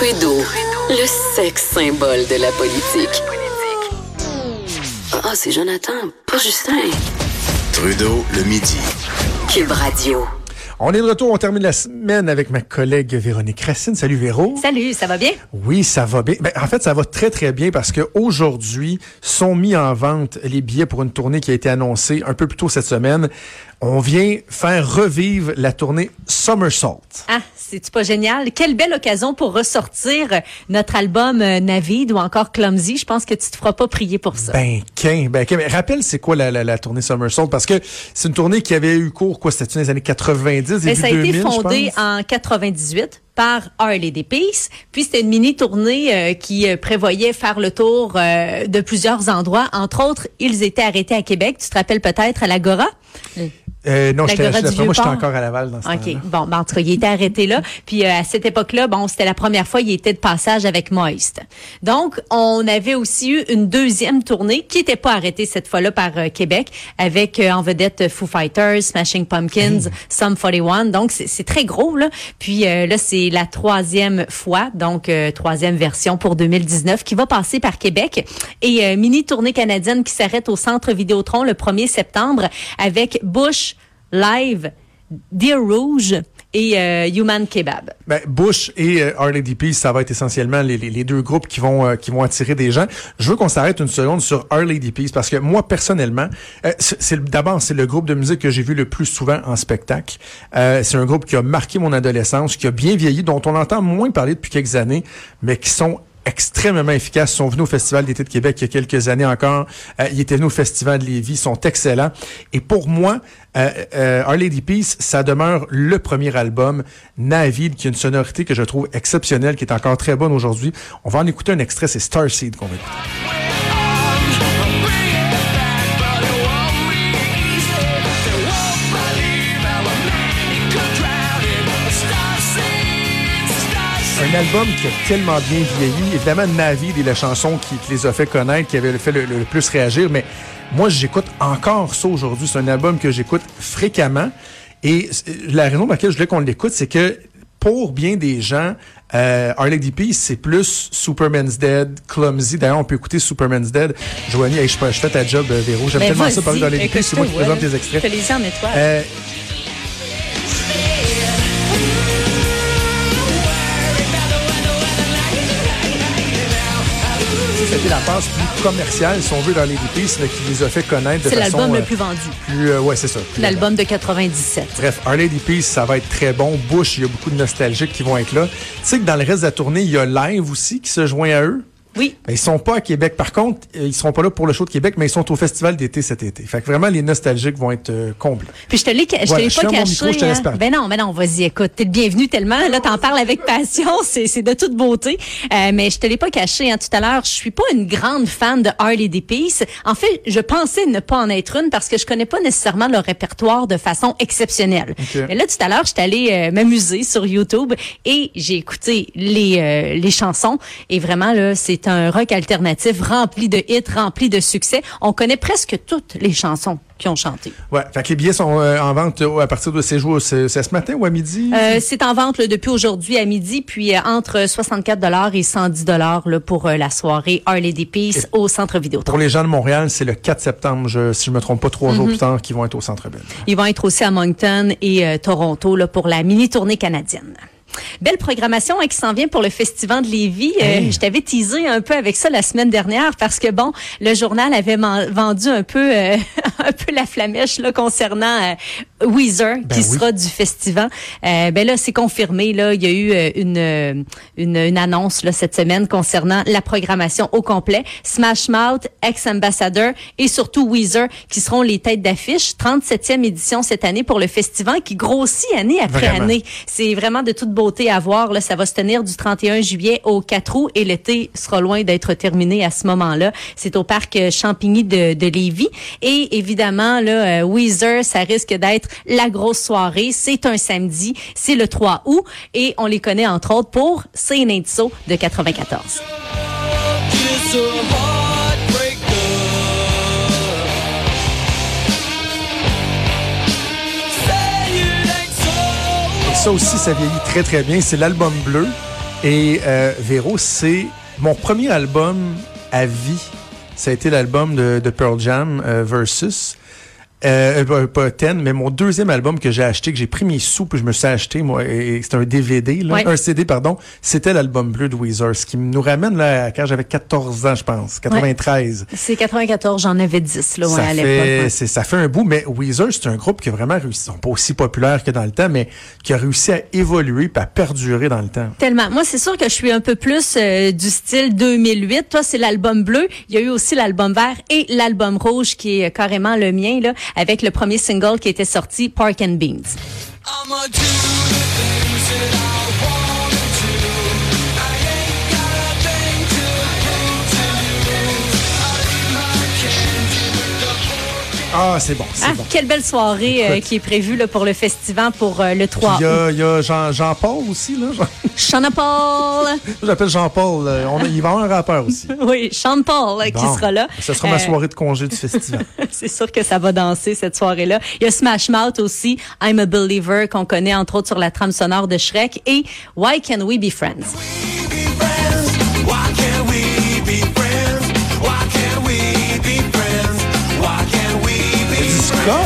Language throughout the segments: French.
Trudeau, le sexe symbole de la politique. Ah, c'est Jonathan, pas Justin. Trudeau, le midi. Cube Radio. On est de retour, on termine la semaine avec ma collègue Véronique Racine. Salut Véro. Salut, ça va bien? Oui, ça va bien. Ben, en fait, ça va très très bien parce que aujourd'hui sont mis en vente les billets pour une tournée qui a été annoncée un peu plus tôt cette semaine. On vient faire revivre la tournée Somersault. Ah, c'est pas génial? Quelle belle occasion pour ressortir notre album euh, Navid ou encore Clumsy. Je pense que tu te feras pas prier pour ça. Ben, qu'un, ben, qu'un. Mais rappelle, c'est quoi la, la, la tournée Somersault? Parce que c'est une tournée qui avait eu cours, quoi, c'était dans les années 90, Mais début ça a été 2000, je fondé en 98 par Harley des. Puis c'était une mini tournée euh, qui euh, prévoyait faire le tour euh, de plusieurs endroits. Entre autres, ils étaient arrêtés à Québec. Tu te rappelles peut-être à l'Agora? Euh, non, j'étais, moi, j'étais encore à Laval dans ce OK. Bon, ben, en tout cas, il était arrêté là. Puis euh, à cette époque-là, bon, c'était la première fois il était de passage avec Moist. Donc, on avait aussi eu une deuxième tournée qui n'était pas arrêtée cette fois-là par euh, Québec avec euh, en vedette Foo Fighters, Smashing Pumpkins, Sum 41. Donc, c'est c'est très gros là. Puis euh, là, c'est la troisième fois, donc euh, troisième version pour 2019 qui va passer par Québec et euh, mini tournée canadienne qui s'arrête au Centre Vidéotron le 1er septembre avec Bush Live, Deer Rouge et euh, Human Kebab. Ben, Bush et euh, Harley DP, ça va être essentiellement les, les- deux groupes qui vont euh, qui vont attirer des gens. Je veux qu'on s'arrête une seconde sur Harley DP parce que moi personnellement, euh, c'est d'abord c'est le groupe de musique que j'ai vu le plus souvent en spectacle. C'est un groupe qui a marqué mon adolescence, qui a bien vieilli, dont on entend moins parler depuis quelques années, mais qui sont extrêmement efficaces. Ils sont venus au Festival d'été de Québec il y a quelques années encore. Euh, ils étaient venus au Festival de Lévis. Ils sont excellents. Et pour moi, euh, euh, Our Lady Peace, ça demeure le premier album, Navid, qui a une sonorité que je trouve exceptionnelle, qui est encore très bonne aujourd'hui. On va en écouter un extrait, c'est Starseed qu'on va écouter. Un album qui a tellement bien vieilli. Évidemment, Navid est la chanson qui, qui les a fait connaître, qui avait fait le, le plus réagir. Mais moi, j'écoute encore ça aujourd'hui. C'est un album que j'écoute fréquemment. Et la raison pour laquelle je voulais qu'on l'écoute, c'est que pour bien des gens, euh, Peace, c'est plus Superman's Dead, Clumsy. D'ailleurs, on peut écouter Superman's Dead. Joanie, hey, je, je fais ta job, euh, Véro. J'aime Ben, tellement ça parler Lady Peace. C'est moi qui présente les extraits. Te les en étoiles. Euh, c'était la passe plus commerciale, si on veut, dans les Peace, mais qui les a fait connaître de c'est l'album euh, le plus vendu. plus, euh, ouais, c'est ça. L'album de 97. Bref, Our Lady Peace, ça va être très bon. Bush, il y a beaucoup de nostalgiques qui vont être là. Tu sais que dans le reste de la tournée, il y a Live aussi qui se joint à eux? Oui. Ben, ils sont pas à Québec. Par contre, euh, ils seront pas là pour le show de Québec, mais ils sont au festival d'été cet été. Fait que vraiment, les nostalgiques vont être euh, comblés. Puis je te l'ai, je Voilà, te l'ai je pas caché. micro, je te hein. parler. Ben non, ben non, vas-y, écoute, t'es le bienvenu tellement. Là, t'en parles avec passion, c'est, c'est de toute beauté. Euh, mais je te l'ai pas caché hein, tout à l'heure. Je suis pas une grande fan de Harley des Peace. En fait, je pensais ne pas en être une parce que je connais pas nécessairement leur répertoire de façon exceptionnelle. Mais là, tout à l'heure, j'étais allée euh, m'amuser sur YouTube et j'ai écouté les euh, les chansons. Et vraiment, là, c'est un rock alternatif rempli de hits, rempli de succès. On connaît presque toutes les chansons qui ont chanté. Ouais. Fait que les billets sont euh, en vente euh, à partir de ces jours. C'est c'est ce matin ou à midi? Euh, c'est en vente là, depuis aujourd'hui à midi, puis euh, entre 64 dollars et 110 dollars pour la soirée Harley des Peace au Centre Vidéotron. Pour les gens de Montréal, c'est le 4 septembre, je, si je me trompe pas, trois jours plus tard, qui vont être au Centre Bell. Ils vont être aussi à Moncton et Toronto là, pour la mini tournée canadienne. Belle programmation hein, qui s'en vient pour le Festival de Lévis. Euh, Hey. Je t'avais teasé un peu avec ça la semaine dernière parce que bon, le journal avait vendu un peu euh, un peu la flamèche là concernant euh, Weezer Ben qui oui. sera du festival. Euh, ben là, c'est confirmé là, il y a eu euh, une, euh, une une annonce là cette semaine concernant la programmation au complet. Smash Mouth, ex-ambassadeur et surtout Weezer qui seront les têtes d'affiche. 37e édition cette année pour le festival qui grossit année après Vraiment. année. C'est vraiment de toute beauté à voir. Ça va se tenir du 31 juillet au 4 août et l'été sera loin d'être terminé à ce moment-là. C'est au parc euh, Champigny de, de Lévis. Et évidemment, là, euh, Weezer, ça risque d'être la grosse soirée. C'est un samedi, c'est le 3 août et on les connaît entre autres pour Say It Ain't So de 94. Ça aussi, ça vieillit très très bien. C'est l'album bleu. Et euh, Véro, c'est mon premier album à vie. Ça a été l'album de, Pearl Jam euh, Versus. Euh, euh, pas Ten, mais mon deuxième album que j'ai acheté, que j'ai pris mes sous, puis je me suis acheté, moi, et c'était un DVD, là, un CD, pardon, c'était l'album bleu de Weezer, ce qui nous ramène là à quand j'avais 14 ans, je pense, 93. C'est 94, j'en avais 10 là, ouais, ça, à fait, l'époque. ouais. ça fait un bout, mais Weezer, c'est un groupe qui a vraiment réussi, ils sont pas aussi populaires que dans le temps, mais qui a réussi à évoluer puis à perdurer dans le temps. Tellement. Moi, c'est sûr que je suis un peu plus euh, du style 2008. Toi, c'est l'album bleu. Il y a eu aussi l'album vert et l'album rouge qui est euh, carrément le mien, là, avec le premier single qui était sorti, Park and Beans. Ah, c'est bon, Ah, bon. quelle belle soirée euh, qui est prévue là, pour le festival pour euh, le 3 Il y a, il y a Jean, Jean-Paul aussi, là. Jean- Paul. J'appelle Jean-Paul. euh, il va y avoir un rappeur aussi. oui, Sean Paul qui sera là. Ce sera ma soirée de congé du festival. C'est sûr que ça va danser cette soirée-là. Il y a Smash Mouth aussi, I'm a Believer qu'on connaît entre autres sur la trame sonore de Shrek et Why Can. We be friends? Ska,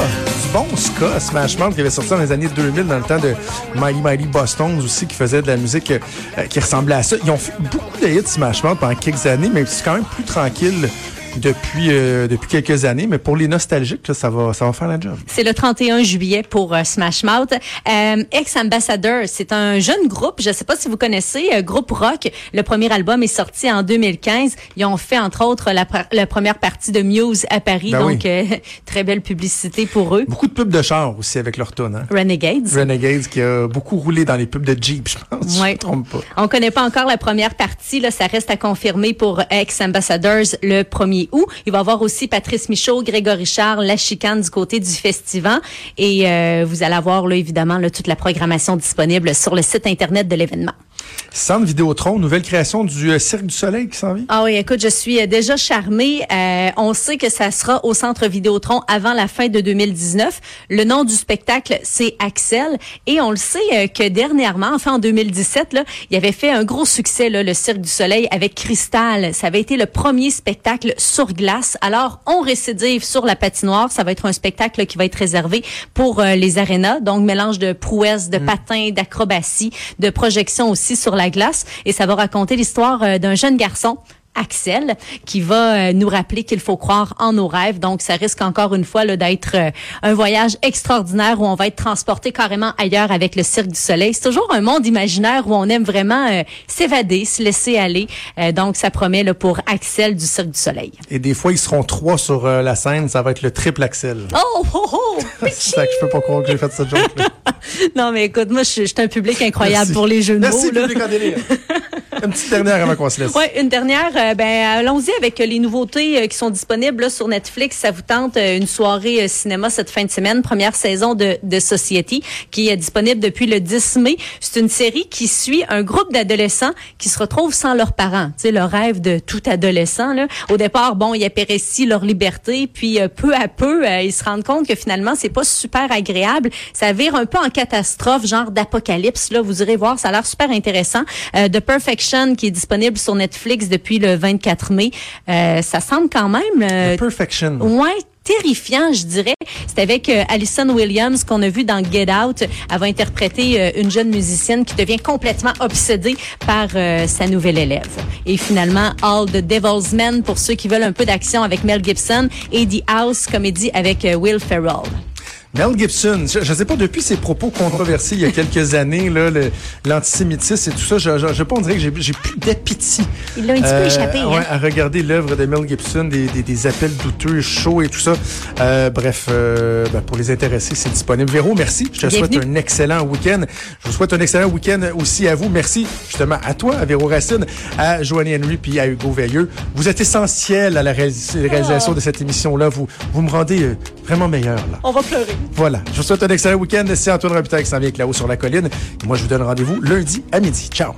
du bon ska, Smash Mouth qui avait sorti dans les années 2000 dans le temps de Mighty Mighty Boston aussi qui faisait de la musique euh, qui ressemblait à ça. Ils ont fait beaucoup de hits Smash Mouth pendant quelques années, mais c'est quand même plus tranquille depuis euh, depuis quelques années. Mais pour les nostalgiques, là, ça va ça va faire la job. C'est le 31 juillet pour euh, Smash Mouth. Euh, Ex-Ambassador, c'est un jeune groupe, je ne sais pas si vous connaissez, euh, groupe rock. Le premier album est sorti en 2015. Ils ont fait entre autres la, pr- la première partie de Muse à Paris, Ben donc euh, très belle publicité pour eux. Beaucoup de pubs de char aussi avec leur tune. Hein? Renegades. Renegades qui a beaucoup roulé dans les pubs de Jeep, je pense. si Je Ouais. me trompe pas. On connaît pas encore la première partie, là, ça reste à confirmer pour Ex-Ambassadors le 1er août. Il va y avoir aussi Patrice Michaud, Grégory Charles, La Chicane du côté du festival. Et euh, vous allez avoir là, évidemment là, toute la programmation disponible sur le site Internet de l'événement. Centre Vidéotron, nouvelle création du euh, Cirque du Soleil qui s'en vient. Ah oui, écoute, je suis euh, déjà charmée. Euh, on sait que ça sera au Centre Vidéotron avant la fin de 2019. Le nom du spectacle, c'est Axel. Et on le sait euh, que dernièrement, enfin en 2017, là, il avait fait un gros succès, là, le Cirque du Soleil avec Cristal. Ça avait été le premier spectacle sur glace. Alors, on récidive sur la patinoire. Ça va être un spectacle là, qui va être réservé pour les arénas. Donc, mélange de prouesse, de patins, d'acrobatie, de projection aussi sur la glace. Et ça va raconter l'histoire euh, d'un jeune garçon Axel, qui va euh, nous rappeler qu'il faut croire en nos rêves. Donc, ça risque encore une fois là, d'être euh, un voyage extraordinaire où on va être transporté carrément ailleurs avec le Cirque du Soleil. C'est toujours un monde imaginaire où on aime vraiment euh, s'évader, se laisser aller. Euh, donc, ça promet là, pour Axel du Cirque du Soleil. Et des fois, ils seront trois sur euh, la scène. Ça va être le triple Axel. Oh, oh, oh! C'est ça que je peux pas croire que j'ai fait cette joke-là. non, mais écoute, moi, je je suis un public incroyable Merci. pour les jeux de Merci, mots. là. public en délire. Une petite dernière avant qu'on se laisse. Ouais, une dernière. Euh, ben, allons-y avec les nouveautés euh, qui sont disponibles là, sur Netflix. Ça vous tente euh, une soirée cinéma cette fin de semaine, première saison de, de Society, qui est disponible depuis le 10 mai. C'est une série qui suit un groupe d'adolescents qui se retrouvent sans leurs parents. Tu sais, le rêve de tout adolescent. Là. Au départ, bon, ils apprécient leur liberté, puis peu à peu, ils se rendent compte que finalement, c'est pas super agréable. Ça vire un peu en catastrophe, genre d'apocalypse. Là, vous irez voir, ça a l'air super intéressant. The Perfection, qui est disponible sur Netflix depuis le 24 mai. Euh, ça semble quand même... euh, Perfection. Ouais, terrifiant, je dirais. C'est avec euh, Alison Williams qu'on a vu dans Get Out. Elle va interpréter euh, une jeune musicienne qui devient complètement obsédée par euh, sa nouvelle élève. Et finalement, All the Devil's Men pour ceux qui veulent un peu d'action avec Mel Gibson et The House comédie avec Will Ferrell. Mel Gibson, je, je sais pas, depuis ses propos controversés il y a quelques années, là, l'antisémitisme et tout ça, je, je, je sais pas, on dirait que j'ai plus d'appétit. Il l'a un petit peu échappé, hein? ouais, à regarder l'œuvre de Mel Gibson, des, des, des appels douteux, chauds et tout ça. Euh, bref, euh, ben, pour les intéressés, c'est disponible. Véro, merci. Je te souhaite un excellent week-end. Je vous souhaite un excellent week-end aussi à vous. Merci justement à toi, à Véro Racine, à Joanny Henry puis à Hugo Veilleux. Vous êtes essentiels à la réalis- réalisation Oh. de cette émission-là. Vous, vous me rendez euh, vraiment meilleur. Là. On va pleurer. Voilà. Je vous souhaite un excellent week-end. C'est Antoine Robitaille qui s'en avec là-haut sur la colline. Et moi, je vous donne rendez-vous lundi à midi. Ciao.